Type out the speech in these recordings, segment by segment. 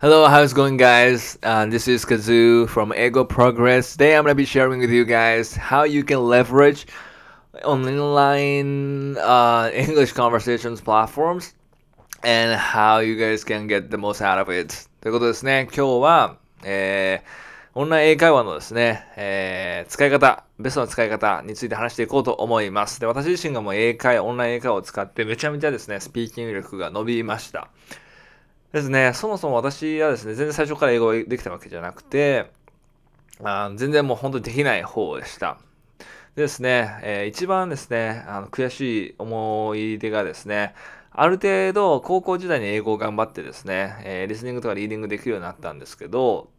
Hello, how's it going, guys? Uh, this is Kazoo from Ego Progress. Today, I'm gonna be sharing with you guys how you can leverage online uh, English conversations platforms and how you guys can get the most out of it. ということですね。今日は、えー、オンライン英会話のですね、えー、使い方、ベストな使い方について話していこうと思います。で、私自身がもう英会、オンライン英会話を使ってめちゃめちゃですね、スピーキング力が伸びました。ですね、そもそも私はですね、全然最初から英語できたわけじゃなくて、あ全然もう本当にできない方でした。でですね、えー、一番ですね、あの悔しい思い出がですね、ある程度高校時代に英語を頑張ってですね、えー、リスニングとかリーディングできるようになったんですけど、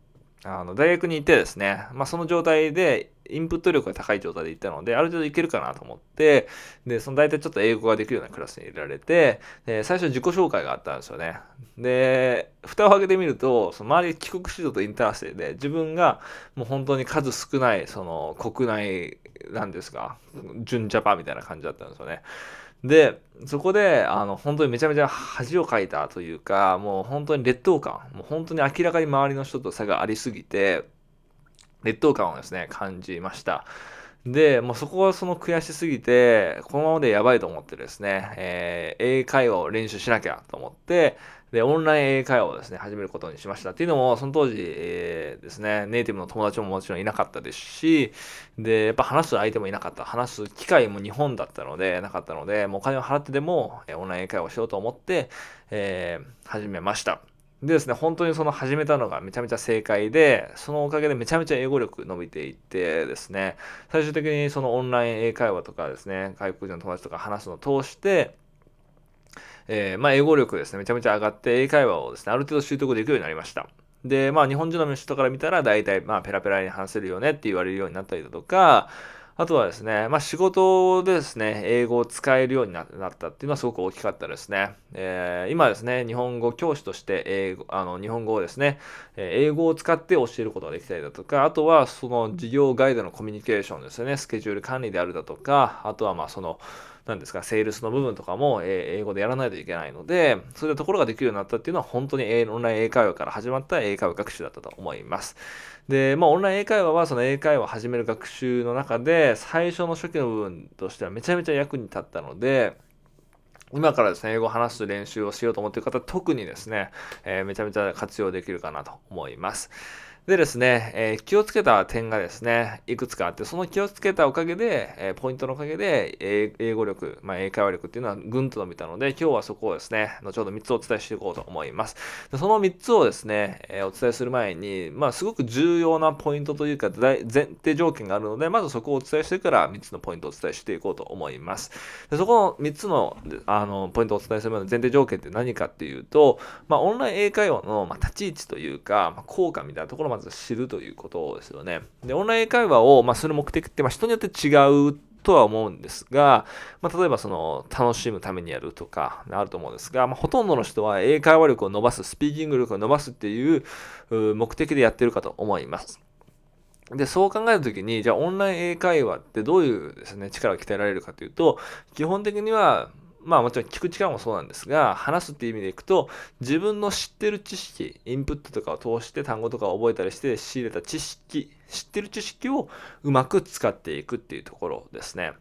あの大学に行ってですね、まあ、その状態でインプット力が高い状態で行ったので、ある程度いけるかなと思って、で、その大体ちょっと英語ができるようなクラスに入れられて、で最初自己紹介があったんですよね。で、蓋を開けてみると、その周り帰国子女とインターセイで、自分がもう本当に数少ない、その国内、なんですか、純ジャパンみたいな感じだったんですよね。で、そこで、あの、本当にめちゃめちゃ恥をかいたというか、もう本当に劣等感、もう本当に明らかに周りの人と差がありすぎて、劣等感をですね、感じました。で、もうそこはその悔しすぎて、このままでやばいと思ってですね、えー、英会話を練習しなきゃと思って、で、オンライン英会話をですね、始めることにしました。っていうのも、その当時、えー、ですね、ネイティブの友達ももちろんいなかったですし、で、やっぱ話す相手もいなかった。話す機会も日本だったので、なかったので、もうお金を払ってでも、えー、オンライン英会話をしようと思って、えー、始めました。でですね、本当にその始めたのがめちゃめちゃ正解で、そのおかげでめちゃめちゃ英語力伸びていってですね、最終的にそのオンライン英会話とかですね、外国人の友達とか話すのを通して、えー、まあ、英語力ですね、めちゃめちゃ上がって、英会話をですね、ある程度習得できるようになりました。で、まあ、日本人の人から見たら、大体、まあ、ペラペラに話せるよねって言われるようになったりだとか、あとはですね、まあ、仕事でですね、英語を使えるようになったっていうのはすごく大きかったですね。えー、今ですね、日本語教師として英語、あの、日本語をですね、英語を使って教えることができたりだとか、あとはその事業ガイドのコミュニケーションですね、スケジュール管理であるだとか、あとはまあその、なんですか、セールスの部分とかも英語でやらないといけないので、そういうところができるようになったっていうのは本当にオンライン英会話から始まった英会話学習だったと思います。で、まあ、オンライン英会話はその英会話を始める学習の中で、最初の初期の部分としてはめちゃめちゃ役に立ったので、今からですね、英語を話す練習をしようと思っている方、特にですね、えー、めちゃめちゃ活用できるかなと思います。でですね、えー、気をつけた点がですね、いくつかあって、その気をつけたおかげで、えー、ポイントのおかげで、英語力、まあ、英会話力っていうのはぐんと伸びたので、今日はそこをですね、後ほど3つお伝えしていこうと思います。でその3つをですね、えー、お伝えする前に、まあ、すごく重要なポイントというか、前提条件があるので、まずそこをお伝えしてから3つのポイントをお伝えしていこうと思います。でそこの3つのあのポイントをお伝えする前の前提条件って何かっていうと、まあ、オンライン英会話の、ま、立ち位置というか、まあ、効果みたいなところをまず知るということですよね。で、オンライン会話を、まあ、する目的って、まあ、人によって違うとは思うんですが、まあ、例えばその楽しむためにやるとかあると思うんですが、まあ、ほとんどの人は英会話力を伸ばす、スピーキング力を伸ばすっていう目的でやってるかと思います。で、そう考えたときに、じゃあオンライン英会話ってどういうですね、力が鍛えられるかというと、基本的にはまあもちろん聞く力もそうなんですが、話すっていう意味でいくと、自分の知ってる知識、インプットとかを通して単語とかを覚えたりして仕入れた知識、知ってる知識をうまく使っていくっていうところですね。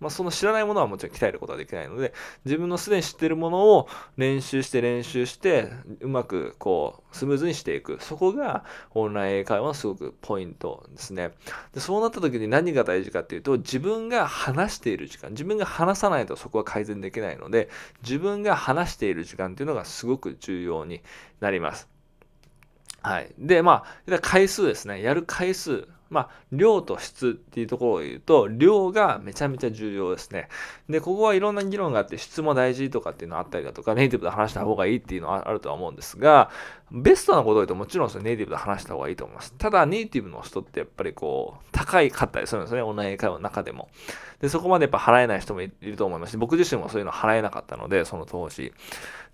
まあ、その知らないものはもちろん鍛えることはできないので、自分のすでに知っているものを練習して練習して、うまくこう、スムーズにしていく。そこがオンライン英会話のすごくポイントですね。でそうなった時に何が大事かっていうと、自分が話している時間、自分が話さないとそこは改善できないので、自分が話している時間っていうのがすごく重要になります。はい。で、まあ、回数ですね。やる回数。まあ、量と質っていうところを言うと、量がめちゃめちゃ重要ですね。で、ここはいろんな議論があって、質も大事とかっていうのあったりだとか、ネイティブで話した方がいいっていうのはあるとは思うんですが、ベストなことを言うともちろんそネイティブで話した方がいいと思います。ただ、ネイティブの人ってやっぱりこう、高いかったりするんですね。オンライン英会話の中でも。で、そこまでやっぱ払えない人もいると思いますし、僕自身もそういうの払えなかったので、その当時。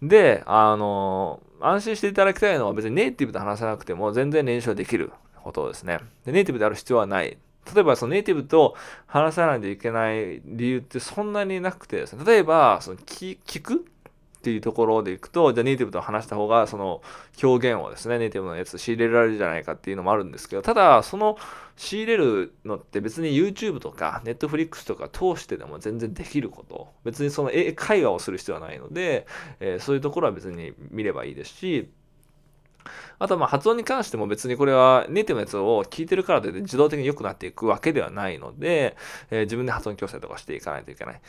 で、あの、安心していただきたいのは別にネイティブで話さなくても全然練習できる。ことですね。でネイティブである必要はない。例えばそのネイティブと話さないといけない理由ってそんなになくてですね、例えばその聞くっていうところでいくと、じゃあネイティブと話した方が、その表現をですね、ネイティブのやつ仕入れられるじゃないかっていうのもあるんですけど、ただ、その仕入れるのって別に YouTube とか Netflix とか通してでも全然できること。別にその英会話をする必要はないので、えー、そういうところは別に見ればいいですし、あとま発音に関しても別にこれはネイティブのやつを聞いてるからといって自動的に良くなっていくわけではないので、えー、自分で発音矯正とかしていかないといけない。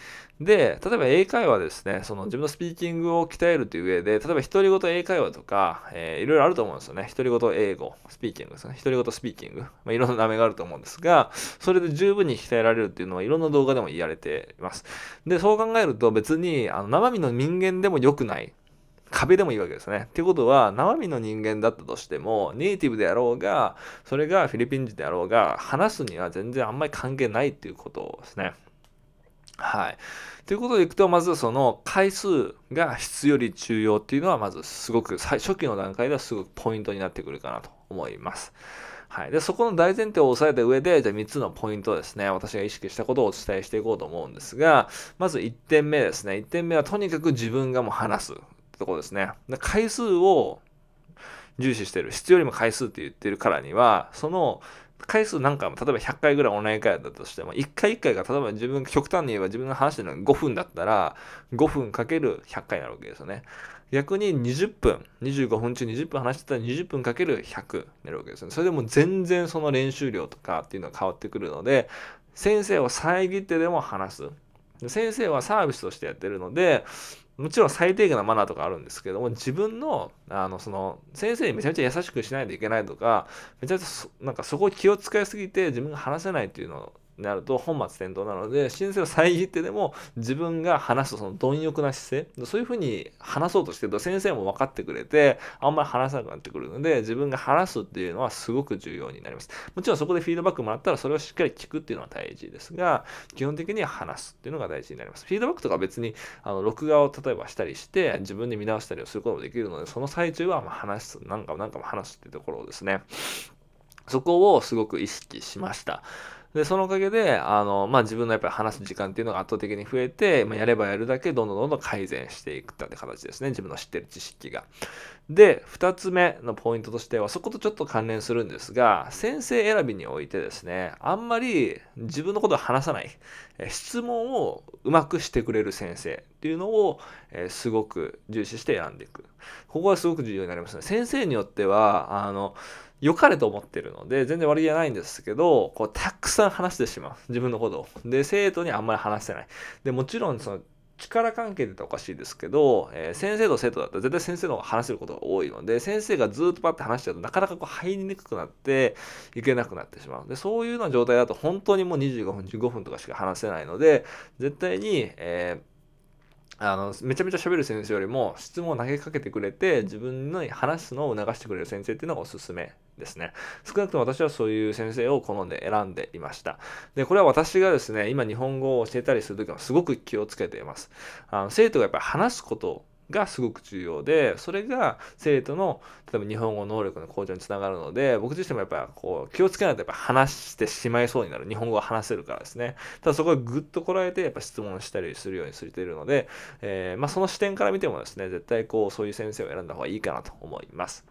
で、例えば英会話ですね、その自分のスピーキングを鍛えるという上で、例えば独り言英会話とか、えー、いろいろあると思うんですよね。独り言英語、スピーキングですね。独り言スピーキング。まあ、いろんな名前があると思うんですが、それで十分に鍛えられるっていうのはいろんな動画でも言われています。で、そう考えると別にあの生身の人間でも良くない。壁でもいいわけですね。っていうことは、生身の人間だったとしても、ネイティブであろうが、それがフィリピン人であろうが、話すには全然あんまり関係ないっていうことですね。はい。ということでいくと、まずその回数が質より重要っていうのは、まずすごく、初期の段階ではすごくポイントになってくるかなと思います。はい。で、そこの大前提を押さえた上で、じゃあ3つのポイントですね。私が意識したことをお伝えしていこうと思うんですが、まず1点目ですね。1点目はとにかく自分がもう話す。ってとこですね。回数を重視してる。質よりも回数って言ってるからには、その回数何回も、例えば100回ぐらいオンライン会だとしても、1回1回が、例えば自分、極端に言えば自分が話してるのが5分だったら、5分かける100回になるわけですよね。逆に20分、25分中20分話してたら20分かける100になるわけですよね。それでも全然その練習量とかっていうのは変わってくるので、先生を遮ってでも話す。先生はサービスとしてやってるので、もちろん最低限のマナーとかあるんですけども、自分の、あの、その、先生にめちゃめちゃ優しくしないといけないとか、めちゃめちゃなんかそこを気を使いすぎて自分が話せないっていうのなると本末転倒なので、申請を遮ってでも自分が話すその貪欲な姿勢、そういうふうに話そうとしてると先生も分かってくれて、あんまり話さなくなってくるので、自分が話すっていうのはすごく重要になります。もちろんそこでフィードバックもらったらそれをしっかり聞くっていうのは大事ですが、基本的には話すっていうのが大事になります。フィードバックとか別に、あの、録画を例えばしたりして、自分で見直したりをすることもできるので、その最中はま話す、なんかもなんかも話すっていうところですね、そこをすごく意識しました。で、そのおかげで、あの、まあ、自分のやっぱり話す時間っていうのが圧倒的に増えて、まあ、やればやるだけどんどんどんどん改善していくって形ですね。自分の知ってる知識が。で、二つ目のポイントとしては、そことちょっと関連するんですが、先生選びにおいてですね、あんまり自分のことを話さない、質問をうまくしてくれる先生っていうのを、え、すごく重視して選んでいく。ここはすごく重要になりますね。先生によっては、あの、良かれと思ってるので、全然悪気はないんですけど、こう、たくさん話してしまう。自分のことを。で、生徒にあんまり話せない。で、もちろん、その、力関係で言ったらおかしいですけど、えー、先生と生徒だったら絶対先生の方が話せることが多いので、先生がずっとパッて話しちゃうとなかなかこう入りにくくなっていけなくなってしまう。で、そういうような状態だと本当にもう25分、15分とかしか話せないので、絶対に、えーあの、めちゃめちゃ喋る先生よりも質問を投げかけてくれて自分の話すのを促してくれる先生っていうのがおすすめですね。少なくとも私はそういう先生を好んで選んでいました。で、これは私がですね、今日本語を教えたりするときはすごく気をつけています。あの生徒がやっぱり話すことがすごく重要で、それが生徒の、例えば日本語能力の向上につながるので、僕自身もやっぱこう気をつけないとやっぱ話してしまいそうになる。日本語を話せるからですね。ただそこはぐっとこらえてやっぱ質問したりするようにされているので、えー、まあその視点から見てもですね、絶対こうそういう先生を選んだ方がいいかなと思います。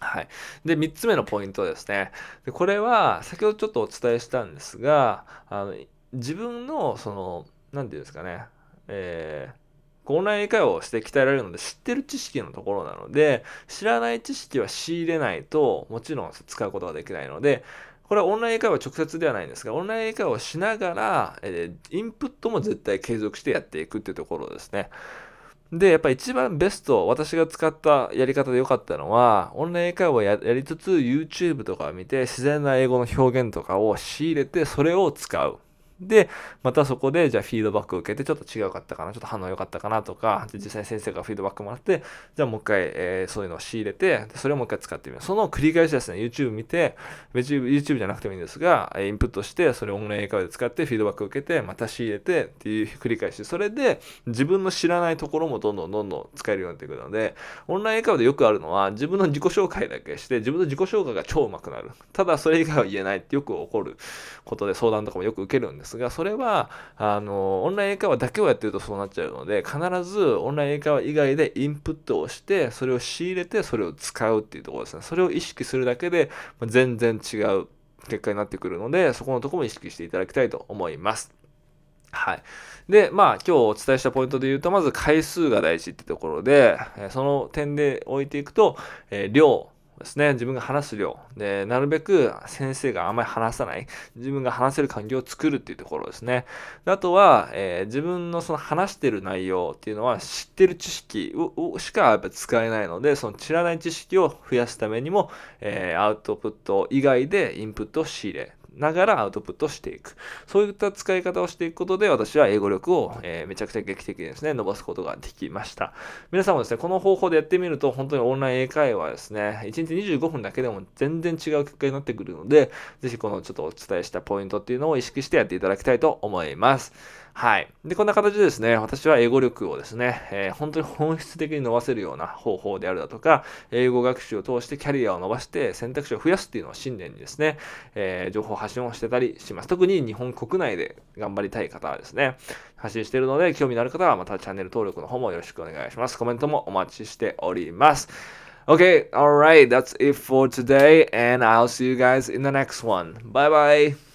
はい。で、3つ目のポイントですね。でこれは、先ほどちょっとお伝えしたんですが、あの自分の、その、何て言うんですかね、えーオンライン英会話をして鍛えられるので知ってる知識のところなので知らない知識は仕入れないともちろん使うことができないのでこれはオンライン英会話直接ではないんですがオンライン英会話をしながら、えー、インプットも絶対継続してやっていくっていうところですね。で、やっぱ一番ベスト、私が使ったやり方で良かったのは、オンライン英会話をやりつつ、YouTube とかを見て、自然な英語の表現とかを仕入れて、それを使う。で、またそこで、じゃあフィードバックを受けて、ちょっと違うかったかな、ちょっと反応良かったかなとか、実際先生がフィードバックもらって、じゃあもう一回、えー、そういうのを仕入れて、それをもう一回使ってみる。その繰り返しですね、YouTube 見て、YouTube じゃなくてもいいんですが、インプットして、それをオンライン英会話で使って、フィードバックを受けて、また仕入れてっていう繰り返し。それで、自分の知らないところもどんどんどんどん使えるようになってくるので、オンライン英会話でよくあるのは、自分の自己紹介だけして、自分の自己紹介が超うまくなる。ただ、それ以外は言えないってよく起こることで相談とかもよく受けるんですますが、それは、あの、オンライン英会話だけをやってるとそうなっちゃうので、必ずオンライン英会話以外でインプットをして、それを仕入れて、それを使うっていうところですね。それを意識するだけで、全然違う結果になってくるので、そこのとこも意識していただきたいと思います。はい。で、まあ、今日お伝えしたポイントで言うと、まず回数が大事ってところで、その点で置いていくと、えー、量ですね。自分が話す量。で、なるべく先生があんまり話さない。自分が話せる環境を作るっていうところですね。であとは、えー、自分のその話してる内容っていうのは知ってる知識をしかやっぱ使えないので、その知らない知識を増やすためにも、えー、アウトプット以外でインプットを仕入れ。ながらアウトプットしていく。そういった使い方をしていくことで、私は英語力を、えー、めちゃくちゃ劇的にですね、伸ばすことができました。皆さんもですね、この方法でやってみると、本当にオンライン英会話ですね、1日25分だけでも全然違う結果になってくるので、ぜひこのちょっとお伝えしたポイントっていうのを意識してやっていただきたいと思います。はい。で、こんな形でですね、私は英語力をですね、えー、本当に本質的に伸ばせるような方法であるだとか、英語学習を通してキャリアを伸ばして選択肢を増やすっていうのを信念にですね、えー、情報発信をしてたりします。特に日本国内で頑張りたい方はですね、発信しているので、興味のある方はまたチャンネル登録の方もよろしくお願いします。コメントもお待ちしております。Okay, alright, that's it for today, and I'll see you guys in the next one. Bye bye.